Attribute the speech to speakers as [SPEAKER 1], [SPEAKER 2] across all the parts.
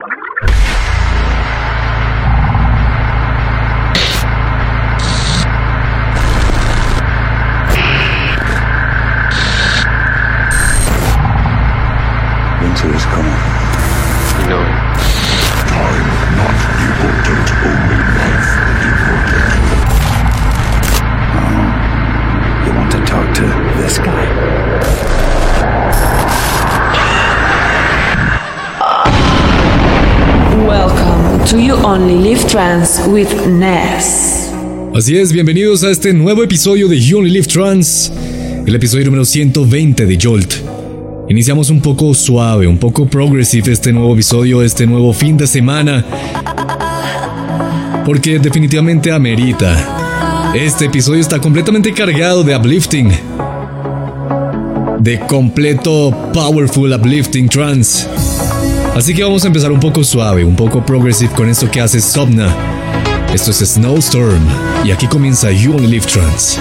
[SPEAKER 1] you.
[SPEAKER 2] To
[SPEAKER 3] You Only Live Trans with Ness.
[SPEAKER 4] Así es, bienvenidos a este nuevo episodio de You Only Live Trans, el episodio número 120 de Jolt. Iniciamos un poco suave, un poco progressive este nuevo episodio, este nuevo fin de semana, porque definitivamente amerita. Este episodio está completamente cargado de uplifting, de completo powerful uplifting trance. Así que vamos a empezar un poco suave, un poco progressive con esto que hace Sobna. Esto es Snowstorm y aquí comienza You Only Live Trance.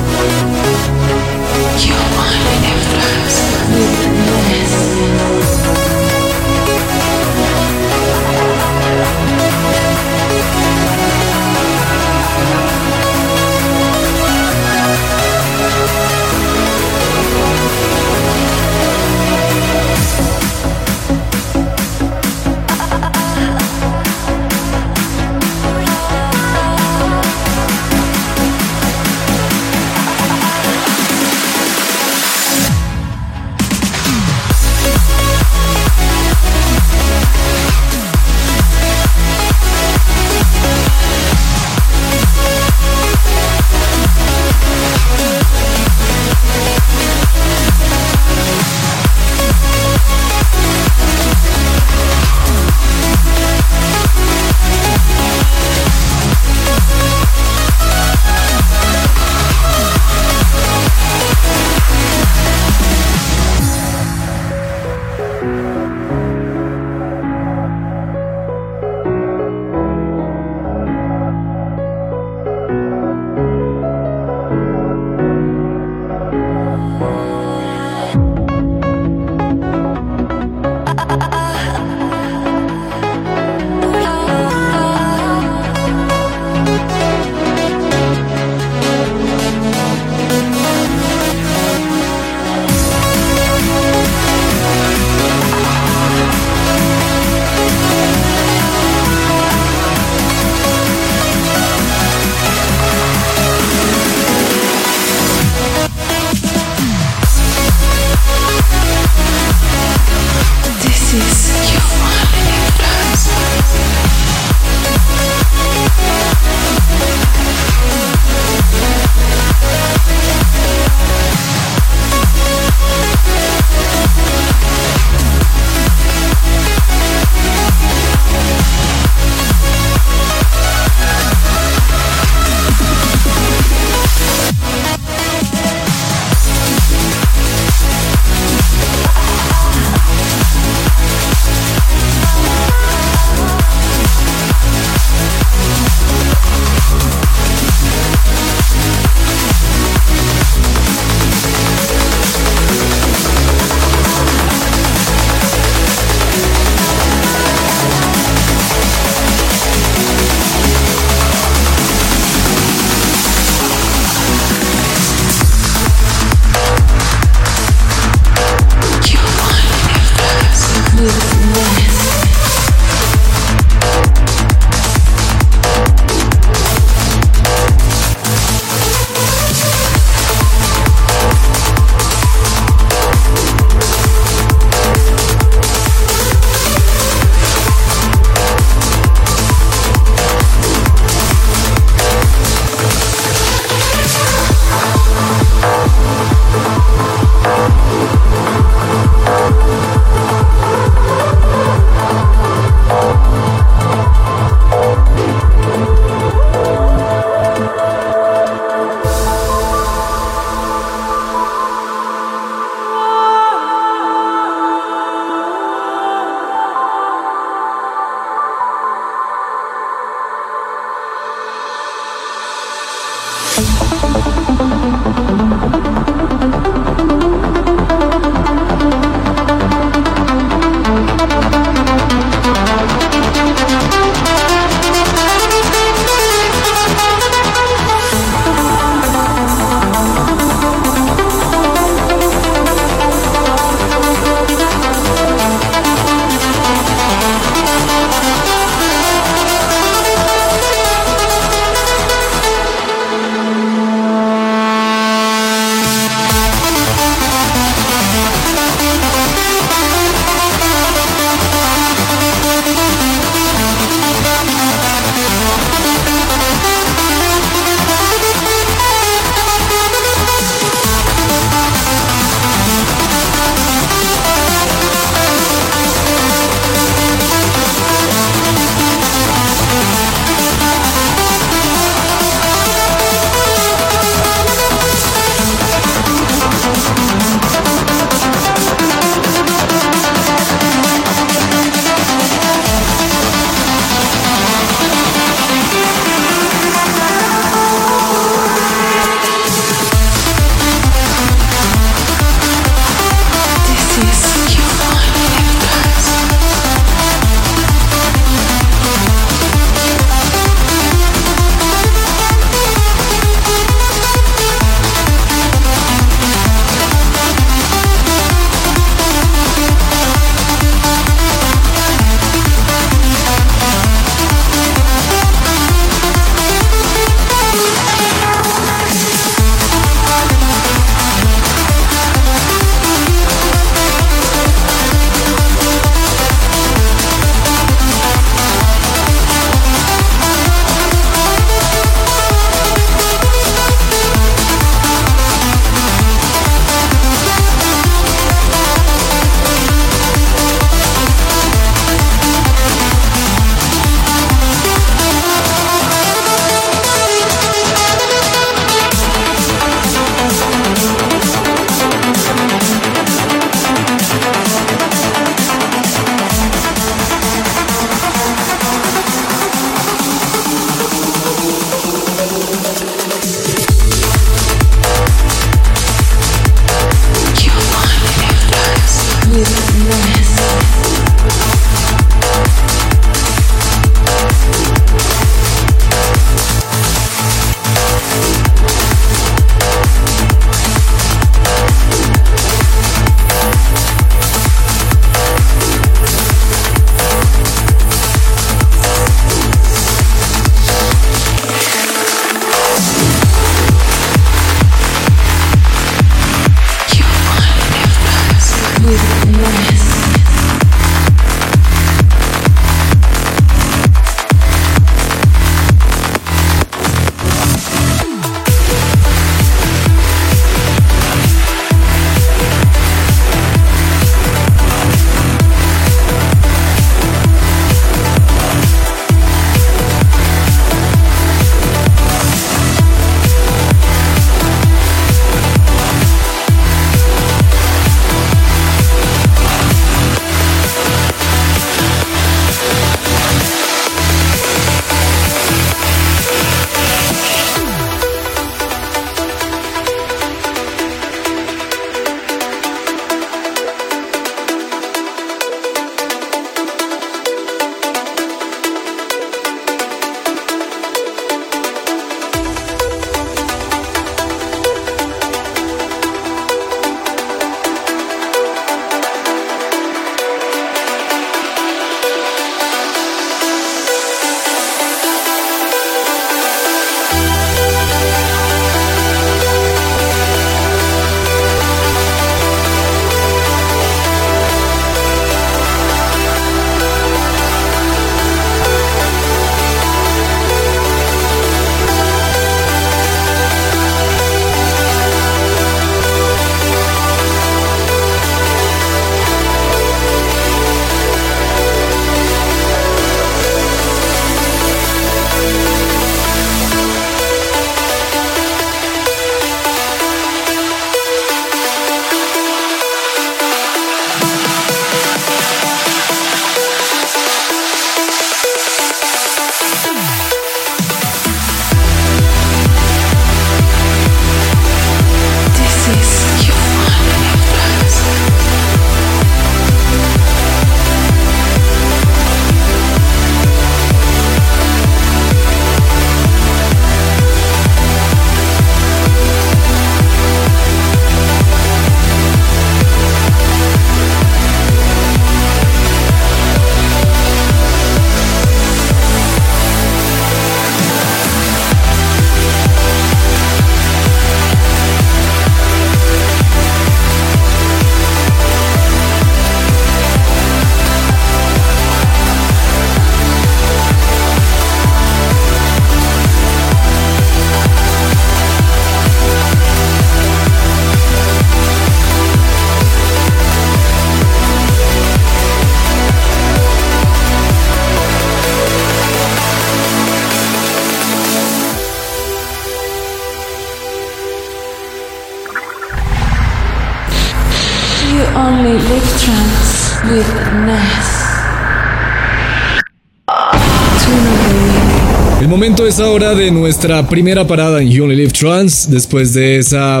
[SPEAKER 4] Es ahora de nuestra primera parada en You Only Live Trance, después de esa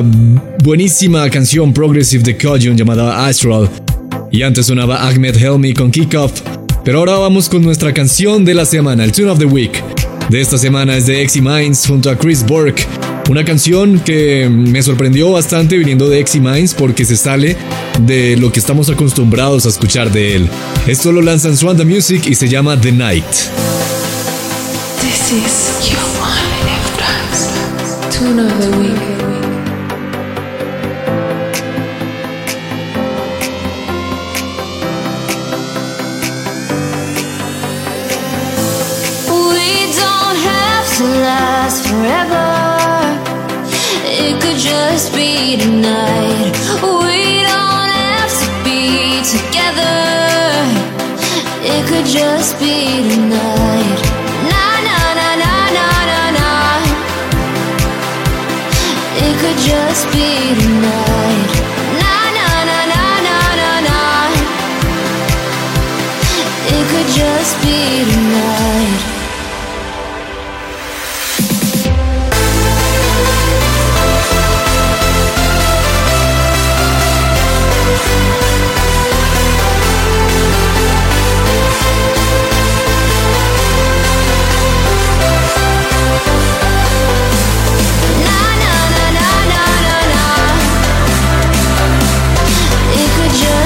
[SPEAKER 4] buenísima canción progressive de Kojun llamada Astral. Y antes sonaba Ahmed Helmi con Kickoff. Pero ahora vamos con nuestra canción de la semana, el Tune of the Week. De esta semana es de Exy Minds junto a Chris Burke. Una canción que me sorprendió bastante viniendo de Exy Minds porque se sale de lo que estamos acostumbrados a escuchar de él. Esto lo lanza en Swanda Music y se llama The Night.
[SPEAKER 3] This is your only live trance. Tune of the week.
[SPEAKER 5] We don't have to last forever. It could just be tonight. We don't have to be together. It could just be tonight. could just be tonight. Nah, nah, nah, nah, nah, nah, nah. It could just be tonight.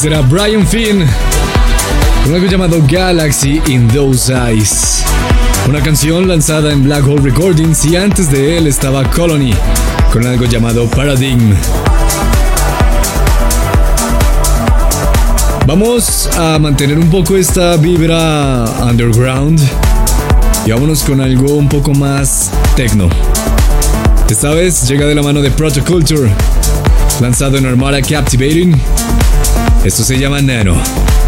[SPEAKER 4] será Brian Finn con algo llamado Galaxy in Those Eyes. Una canción lanzada en Black Hole Recordings y antes de él estaba Colony con algo llamado Paradigm. Vamos a mantener un poco esta vibra underground y vámonos con algo un poco más techno. Esta vez llega de la mano de Protoculture, lanzado en Armada Captivating esto se llama Nano.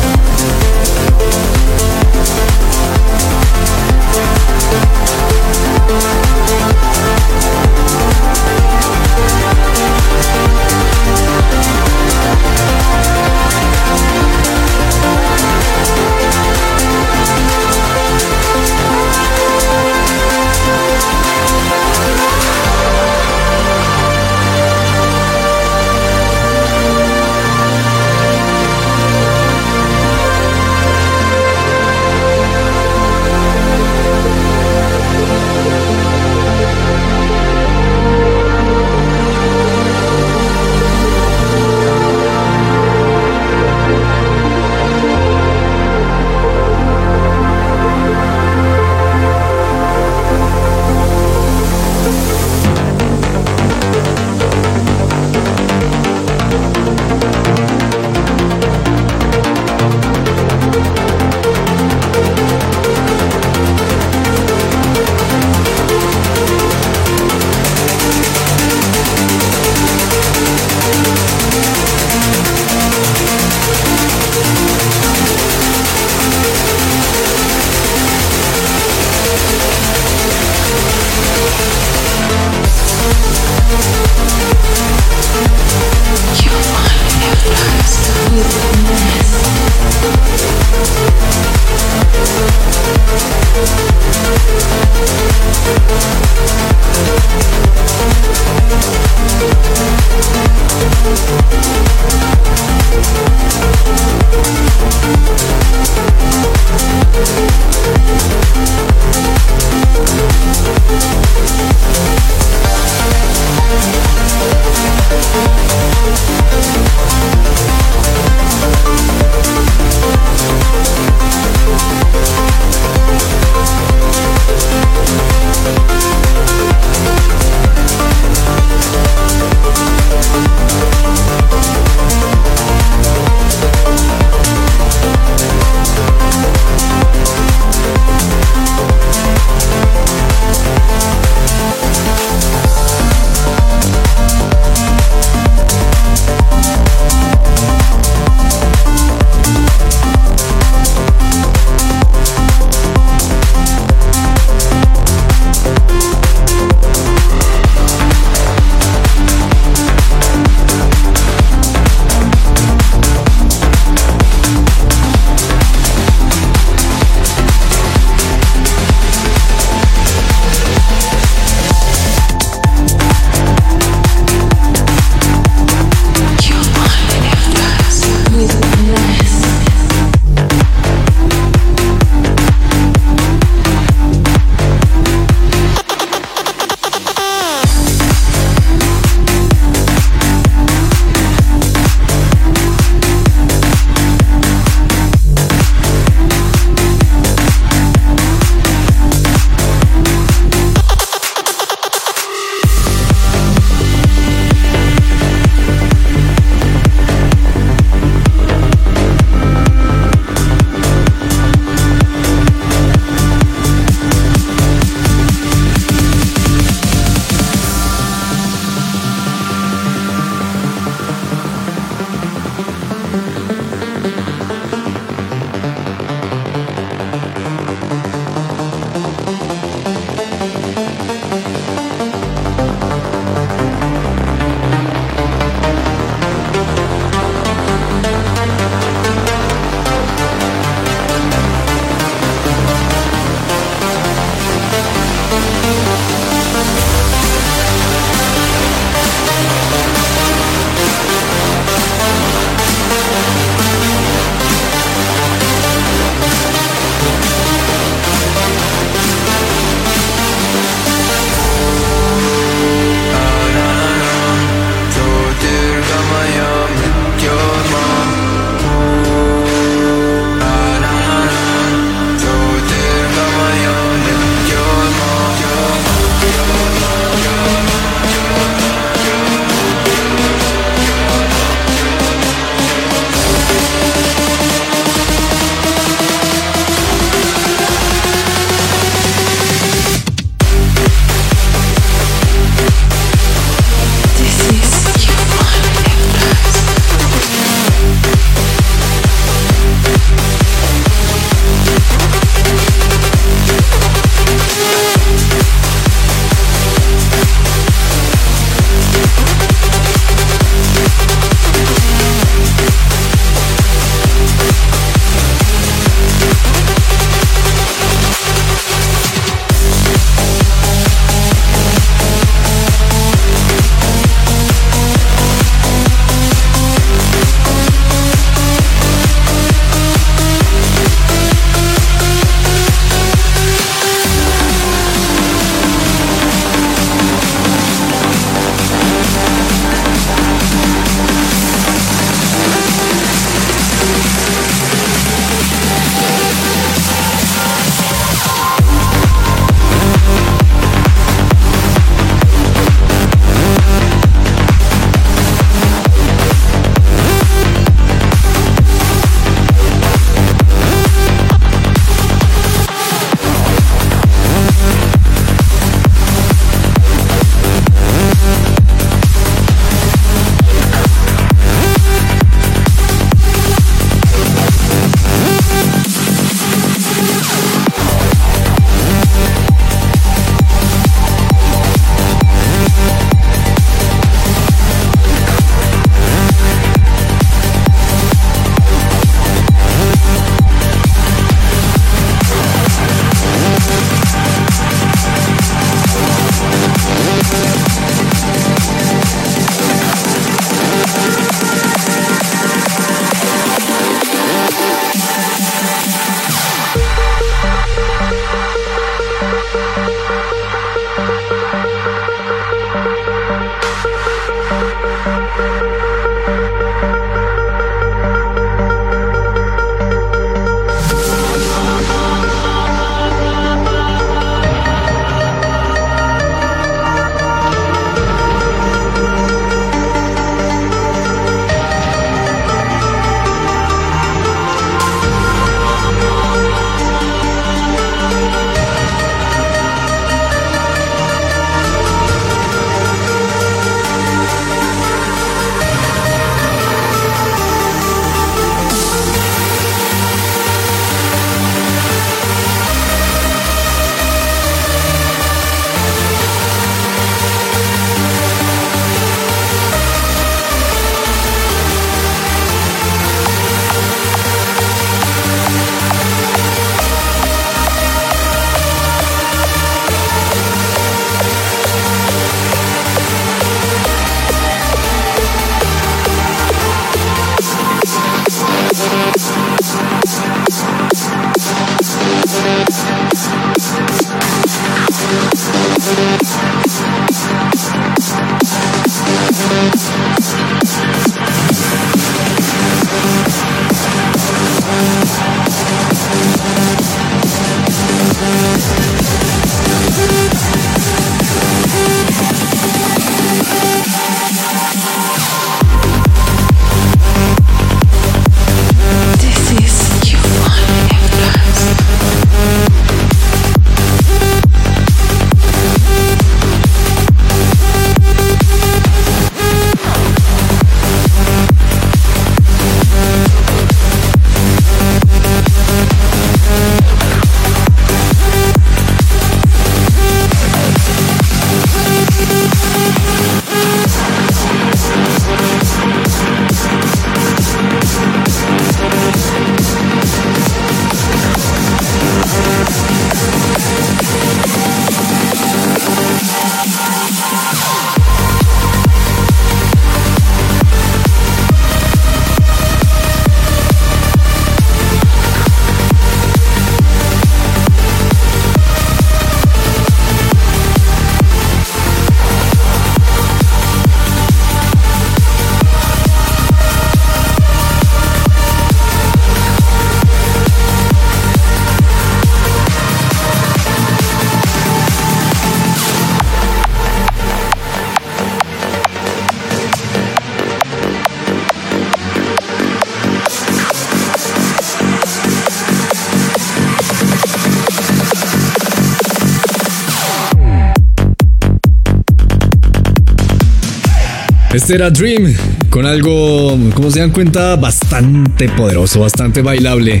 [SPEAKER 4] Este era Dream, con algo, como se dan cuenta, bastante poderoso, bastante bailable,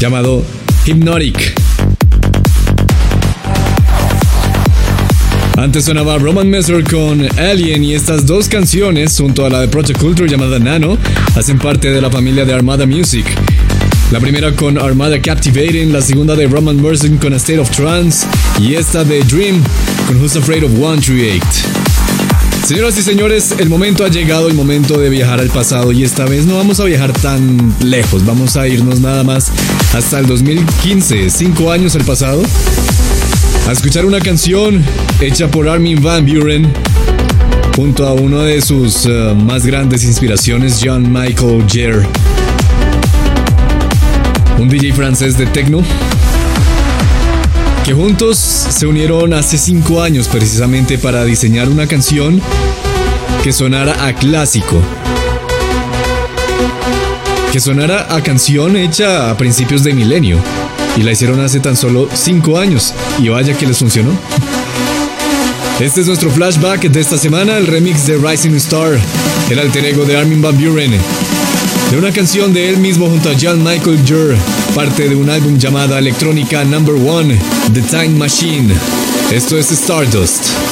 [SPEAKER 4] llamado Hypnotic. Antes sonaba Roman Messer con Alien y estas dos canciones, junto a la de Project Culture llamada Nano, hacen parte de la familia de Armada Music. La primera con Armada Captivating, la segunda de Roman Mercer con A State of Trance y esta de Dream con Who's Afraid of 138. Señoras y señores, el momento ha llegado, el momento de viajar al pasado y esta vez no vamos a viajar tan lejos, vamos a irnos nada más hasta el 2015, cinco años al pasado, a escuchar una canción hecha por Armin Van Buren junto a uno de sus uh, más grandes inspiraciones, John Michael Jerr, un DJ francés de techno que juntos se unieron hace cinco años precisamente para diseñar una canción que sonara a clásico. Que sonara a canción hecha a principios de milenio. Y la hicieron hace tan solo cinco años. Y vaya que les funcionó. Este es nuestro flashback de esta semana, el remix de Rising Star, el alter ego de Armin Van Buren, de una canción de él mismo junto a John Michael Jur, parte de un álbum llamado Electrónica Number One, The Time Machine. Esto es Stardust.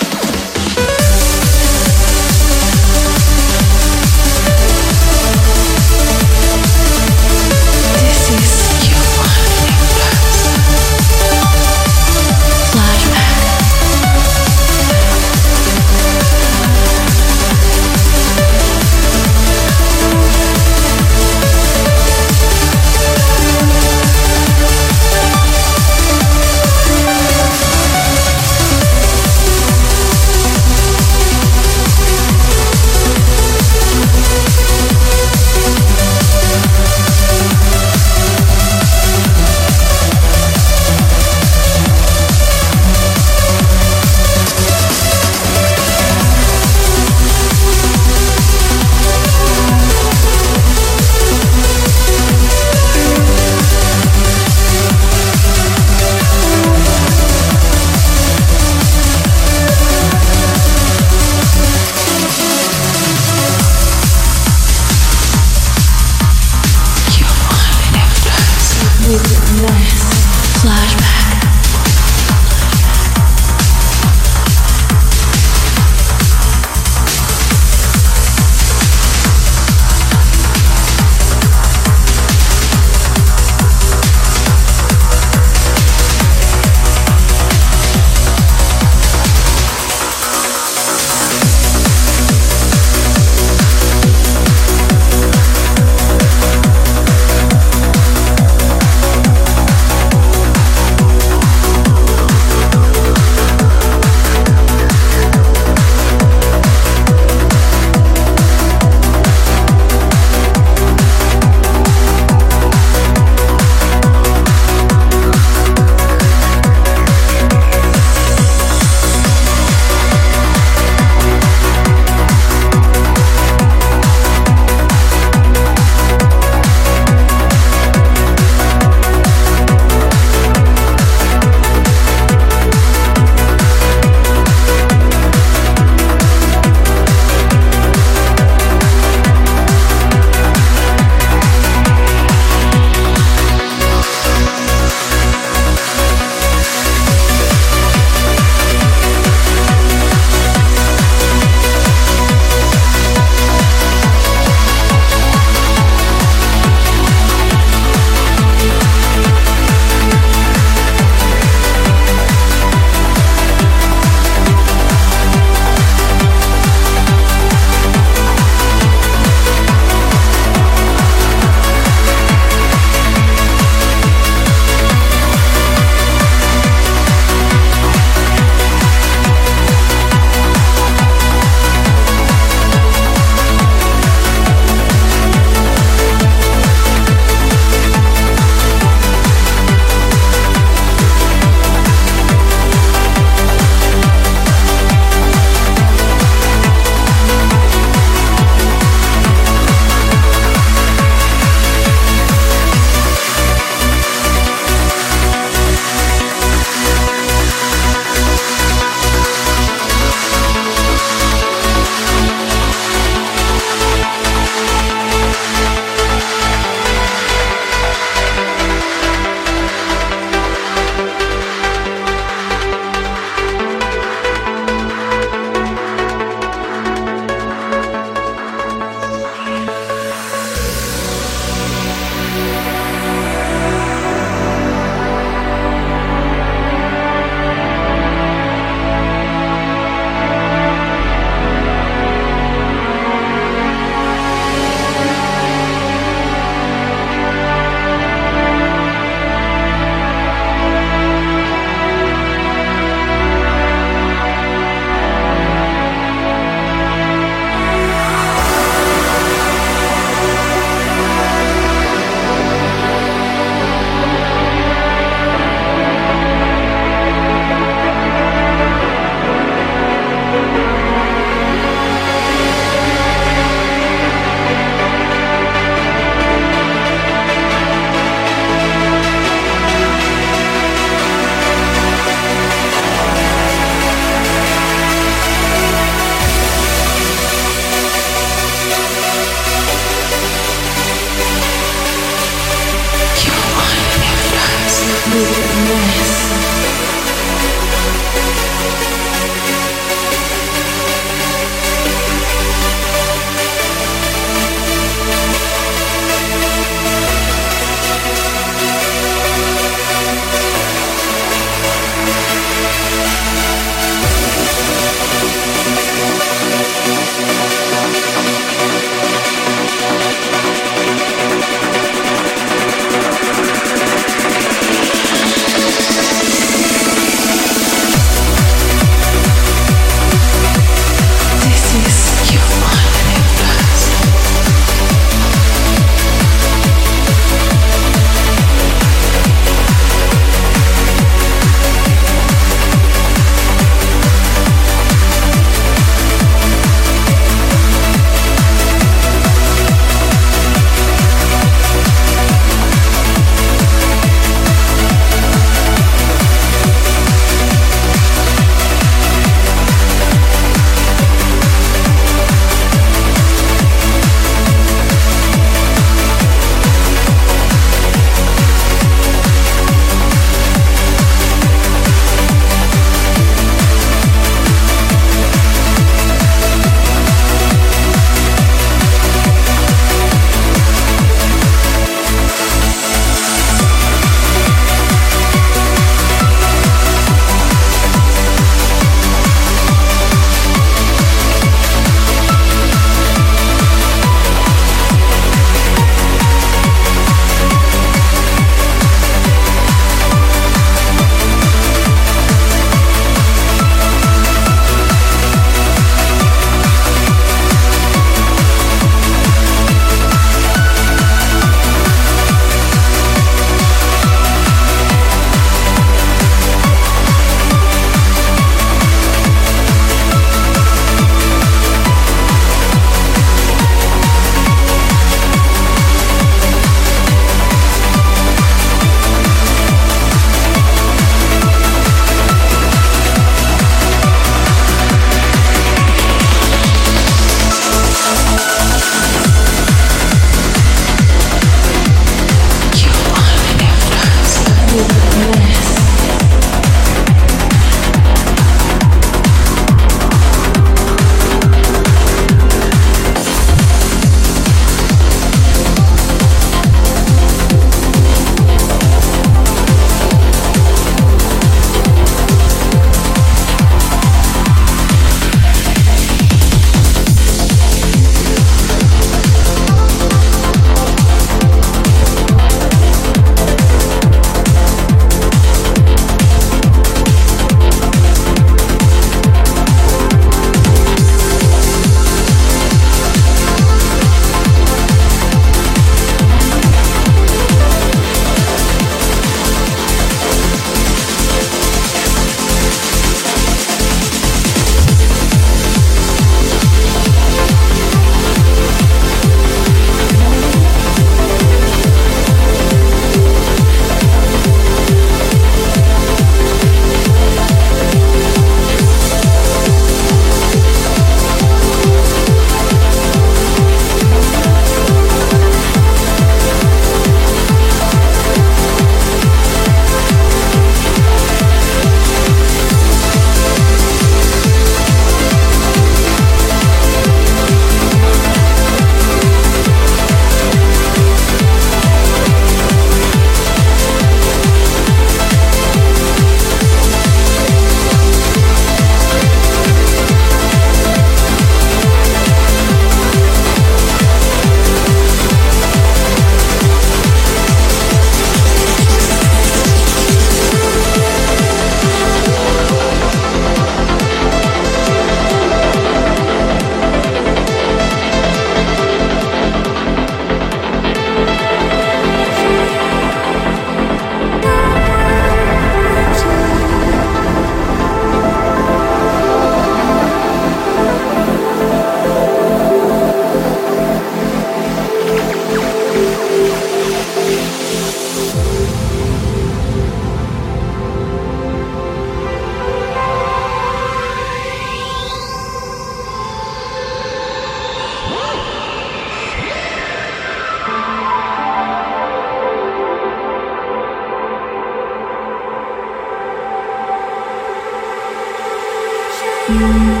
[SPEAKER 6] you.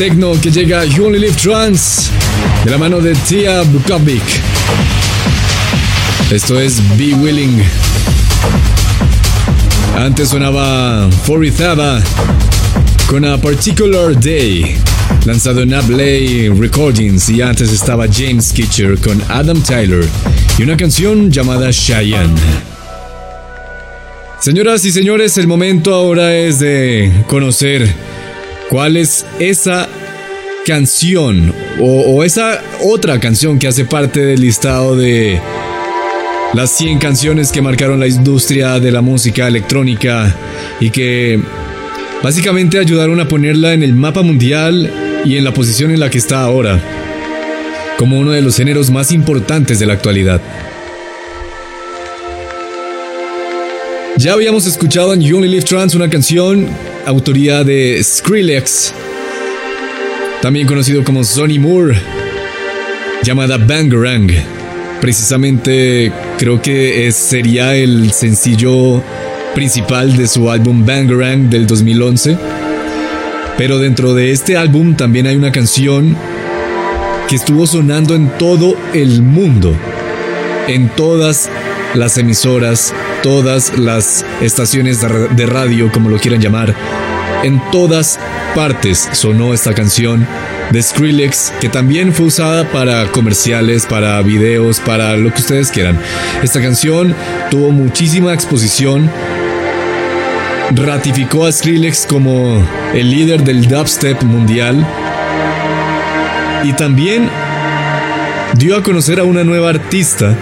[SPEAKER 4] El tecno que llega You Only Live Trance de la mano de Tia Bukovic. Esto es Be Willing. Antes sonaba Forizaba con A Particular Day, lanzado en Ablay Recordings, y antes estaba James Kitcher con Adam Tyler y una canción llamada Cheyenne. Señoras y señores, el momento ahora es de conocer cuál es esa canción o, esa otra canción que hace parte del listado de las 100 canciones que marcaron la industria de la música electrónica y que básicamente ayudaron a ponerla en el mapa mundial y en la posición en la que está ahora, como uno de los géneros más importantes de la actualidad. Ya habíamos escuchado en You Only Live Trance una canción autoría de Skrillex, también conocido como Sonny Moore, llamada Bangarang. Precisamente creo que es- sería el sencillo principal de su álbum Bangarang del 2011. Pero dentro de este álbum también hay una canción que estuvo sonando en todo el mundo, en todas las emisoras, todas las estaciones de ra- de radio, como lo quieran llamar, en todas partes sonó esta canción de Skrillex, que también fue usada para comerciales, para videos, para lo que ustedes quieran. Esta canción tuvo muchísima exposición, ratificó a Skrillex como el líder del dubstep mundial y también dio a conocer a una nueva artista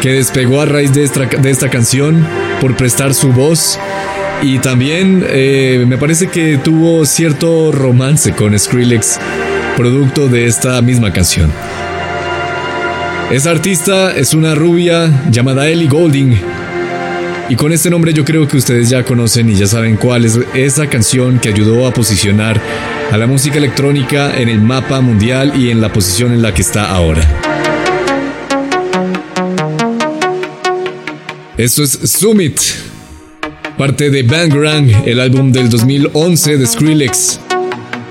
[SPEAKER 4] que despegó a raíz de esta, de esta canción por prestar su voz y también eh, me parece que tuvo cierto romance con Skrillex, producto de esta misma canción. Esa artista es una rubia llamada Ellie Golding. Y con este nombre yo creo que ustedes ya conocen y ya saben cuál es esa canción que ayudó a posicionar a la música electrónica en el mapa mundial y en la posición en la que está ahora. Esto es Summit, parte de Bangarang, el álbum del 2011 de Skrillex.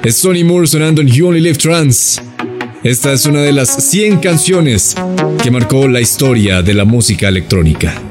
[SPEAKER 4] Es Sonny Moore sonando en You Only Live Trance. Esta es una de las 100 canciones que marcó la historia de la música electrónica.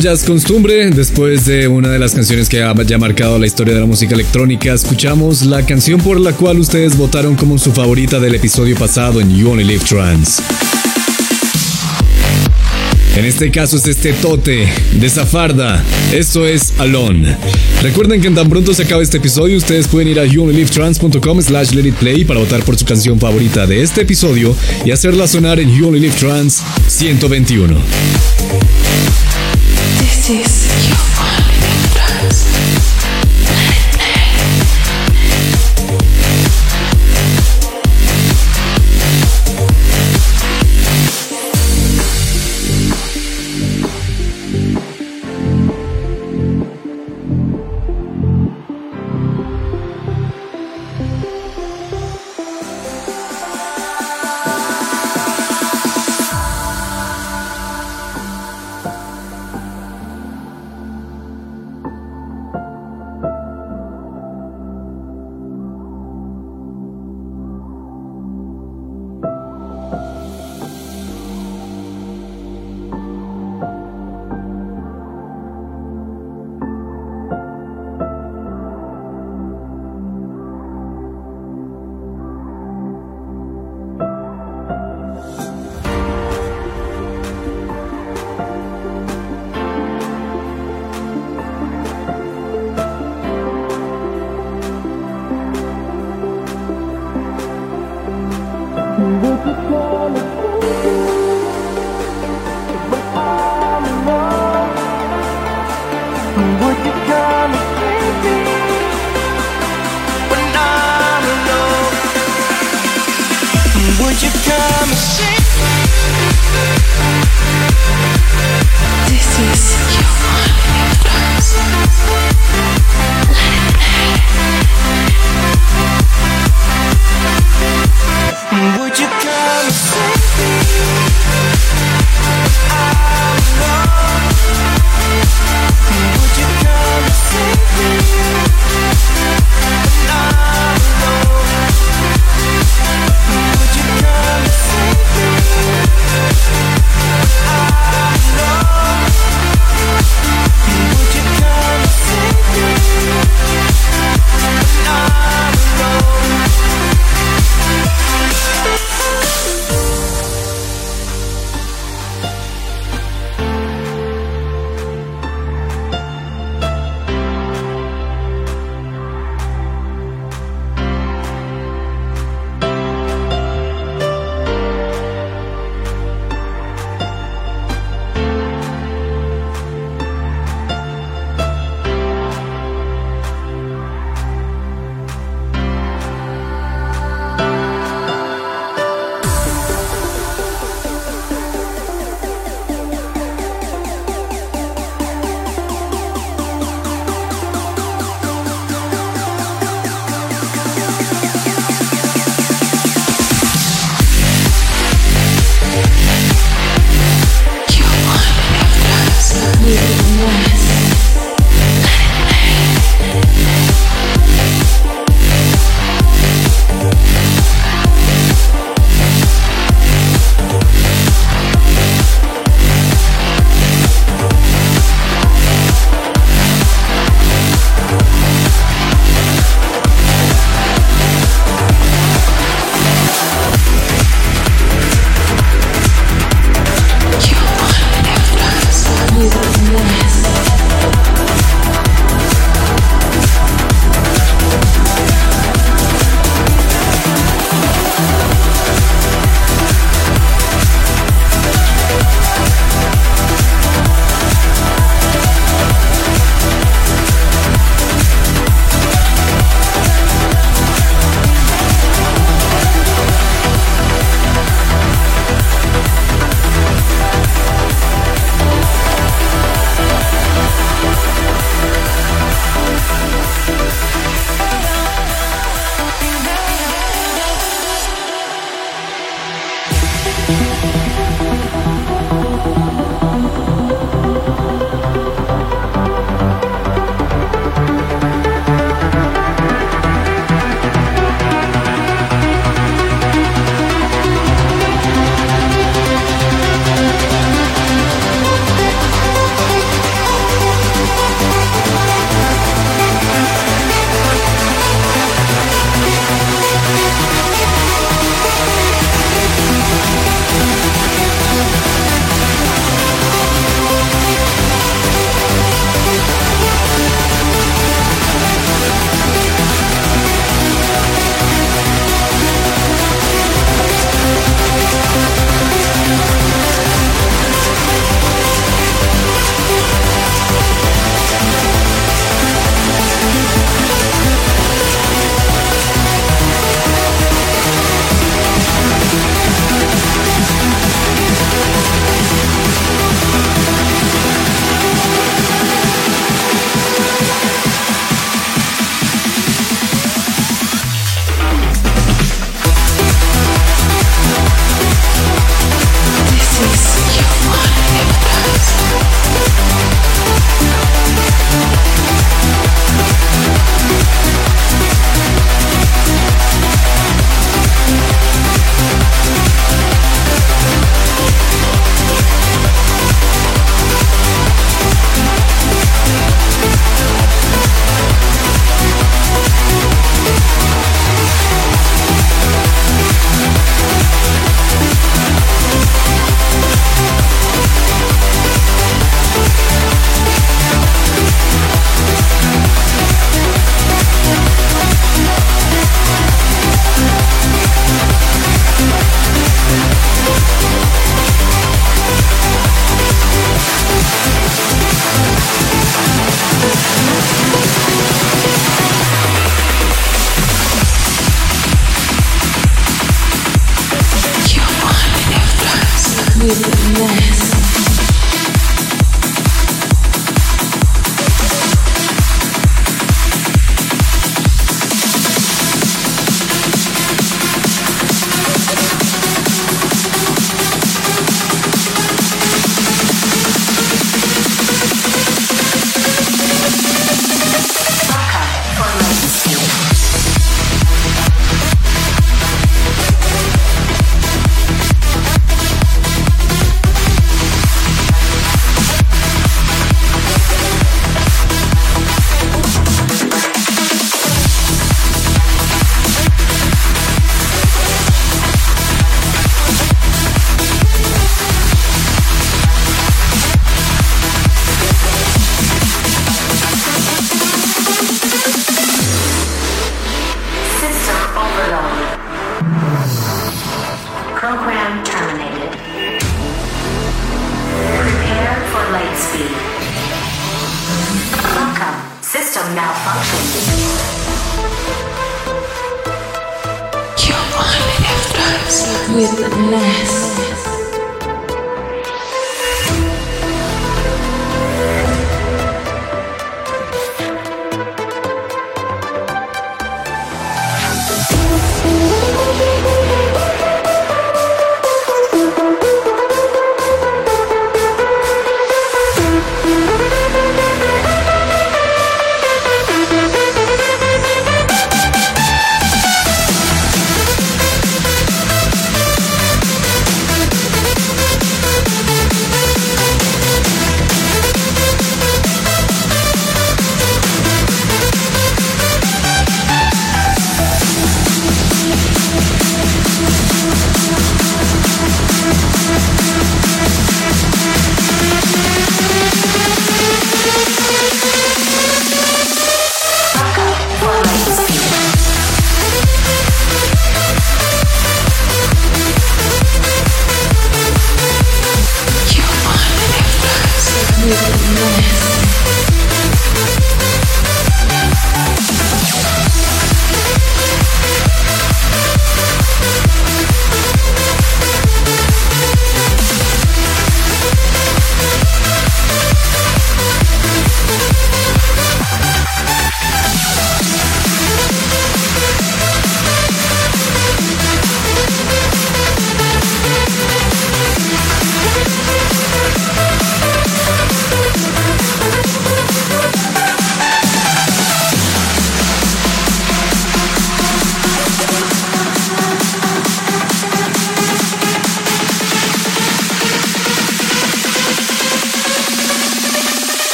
[SPEAKER 4] Ya es costumbre, después de una de las canciones que ha ya marcado la historia de la música electrónica, escuchamos la canción por la cual ustedes votaron como su favorita del episodio pasado en You Only Live Trans. En este caso es este tote de Zafarda. Esto es Alone. Recuerden que en tan pronto se acabe este episodio, ustedes pueden ir a youonlylivetrans.com slash play para votar por su canción favorita de este episodio y hacerla sonar en You Only Live Trans 121.
[SPEAKER 3] This is You Only Live Trans.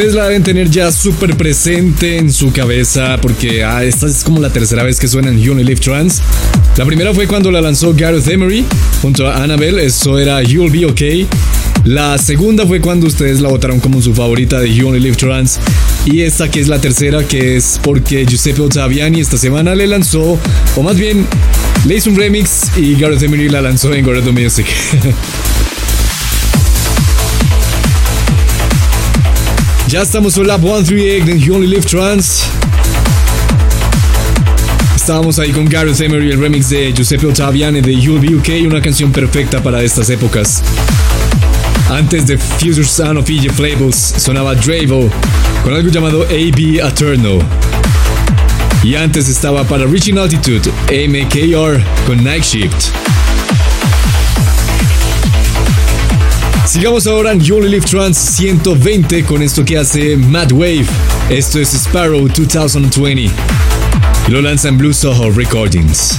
[SPEAKER 4] Ustedes la deben tener ya súper presente en su cabeza porque ah, esta es como la tercera vez que suena en You Live Trans. La primera fue cuando la lanzó Gareth Emery junto a Annabelle, eso era You'll Be Okay. La segunda fue cuando ustedes la votaron como su favorita de You Live Trans. Y esta que es la tercera, que es porque Giuseppe Ottaviani esta semana le lanzó, o más bien le hizo un remix y Gareth Emery la lanzó en Gordo Music. Ya estamos en Lab 138 en You Only Live Trans. Estábamos ahí con Gareth Emery, el remix de Giuseppe Ottaviani de You'll Be UK, una canción perfecta para estas épocas. Antes de Future Sound of Egypt Labels sonaba Dravo con algo llamado AB Eterno. Y antes estaba para Reaching Altitude AMKR con Night Shift. Sigamos ahora en You Only Live Trans 120 con esto que hace Mad Wave. Esto es Sparrow 2020. Y lo lanza en Blue Soho Recordings.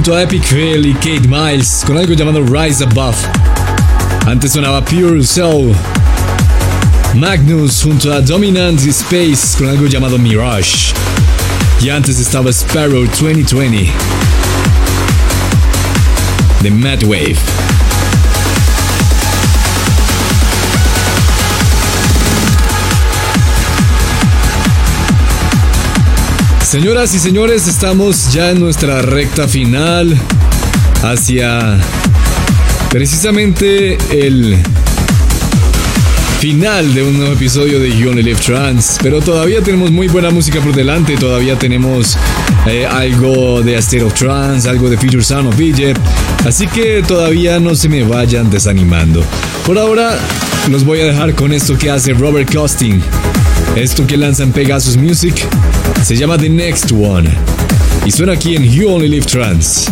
[SPEAKER 4] Junto a Epic Fail y Kate Miles con algo llamado Rise Above. Antes sonaba Pure Soul. Magnus junto a Dominant Space con algo llamado Mirage. Y antes estaba Sparrow 2020 de Mad Señoras y señores, estamos ya en nuestra recta final hacia precisamente el final de un nuevo episodio de You Only Live Trans. Pero todavía tenemos muy buena música por delante, todavía tenemos eh, algo de State of Trance, algo de Future Sound of Egypt. Así que todavía no se me vayan desanimando. Por ahora, los voy a dejar con esto que hace Robert Costing. Esto que lanzan Pegasus Music se llama The Next One y suena aquí en You Only Live Trans.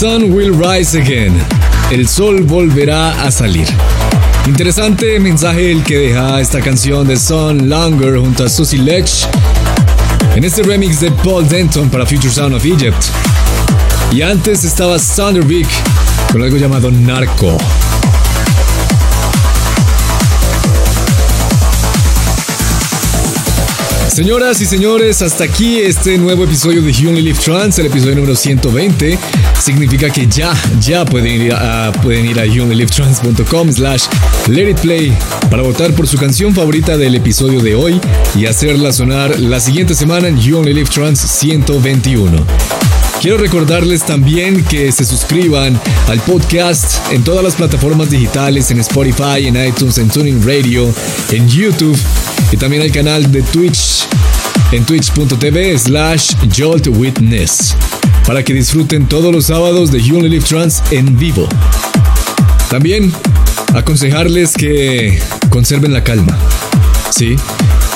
[SPEAKER 4] Sun Will Rise Again. El sol volverá a salir. Interesante mensaje el que deja esta canción de Sun Longer junto a Susie Lech en este remix de Paul Denton para Future Sound of Egypt. Y antes estaba Vic con algo llamado Narco. Señoras y señores, hasta aquí este nuevo episodio de Only Live Trans, el episodio número 120. Significa que ya, ya pueden ir a, pueden ir a slash let it play para votar por su canción favorita del episodio de hoy y hacerla sonar la siguiente semana en You Only Live Trans 121. Quiero recordarles también que se suscriban al podcast en todas las plataformas digitales, en Spotify, en iTunes, en Tuning Radio, en YouTube y también al canal de Twitch en twitch.tv slash joltwitness para que disfruten todos los sábados de You Only Live Trans en vivo. También aconsejarles que conserven la calma. Sí,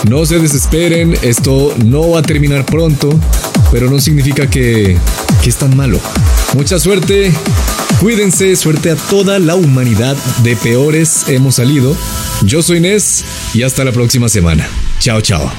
[SPEAKER 4] no se desesperen, esto no va a terminar pronto, pero no significa que, que es tan malo. Mucha suerte, cuídense, suerte a toda la humanidad, de peores hemos salido. Yo soy Nes y hasta la próxima semana. Chao, chao.